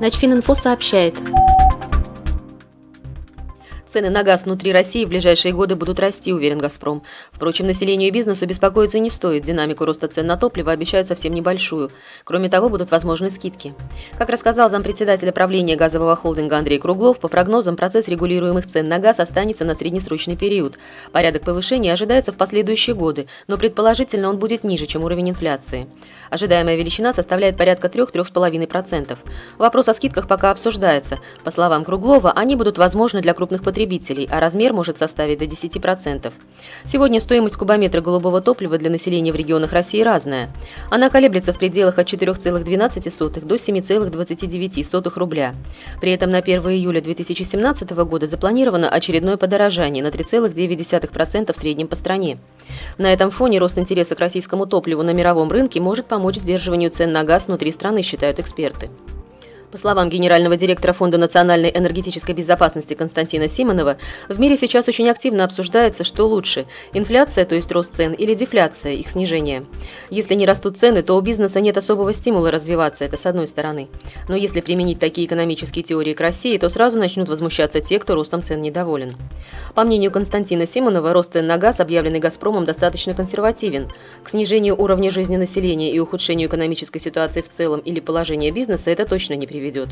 Начфининфо сообщает. Цены на газ внутри России в ближайшие годы будут расти, уверен «Газпром». Впрочем, населению и бизнесу беспокоиться не стоит. Динамику роста цен на топливо обещают совсем небольшую. Кроме того, будут возможны скидки. Как рассказал зампредседателя правления газового холдинга Андрей Круглов, по прогнозам процесс регулируемых цен на газ останется на среднесрочный период. Порядок повышения ожидается в последующие годы, но предположительно он будет ниже, чем уровень инфляции. Ожидаемая величина составляет порядка 3-3,5%. Вопрос о скидках пока обсуждается. По словам Круглова, они будут возможны для крупных потребителей потребителей, а размер может составить до 10%. Сегодня стоимость кубометра голубого топлива для населения в регионах России разная. Она колеблется в пределах от 4,12 до 7,29 рубля. При этом на 1 июля 2017 года запланировано очередное подорожание на 3,9% в среднем по стране. На этом фоне рост интереса к российскому топливу на мировом рынке может помочь сдерживанию цен на газ внутри страны, считают эксперты. По словам генерального директора Фонда национальной энергетической безопасности Константина Симонова, в мире сейчас очень активно обсуждается, что лучше – инфляция, то есть рост цен, или дефляция, их снижение. Если не растут цены, то у бизнеса нет особого стимула развиваться, это с одной стороны. Но если применить такие экономические теории к России, то сразу начнут возмущаться те, кто ростом цен недоволен. По мнению Константина Симонова, рост цен на газ, объявленный «Газпромом», достаточно консервативен. К снижению уровня жизни населения и ухудшению экономической ситуации в целом или положения бизнеса это точно не приведет приведет.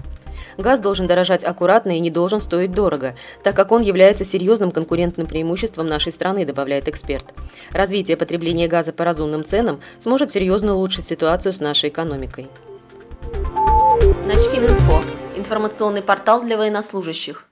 Газ должен дорожать аккуратно и не должен стоить дорого, так как он является серьезным конкурентным преимуществом нашей страны, добавляет эксперт. Развитие потребления газа по разумным ценам сможет серьезно улучшить ситуацию с нашей экономикой. Начфининфо – информационный портал для военнослужащих.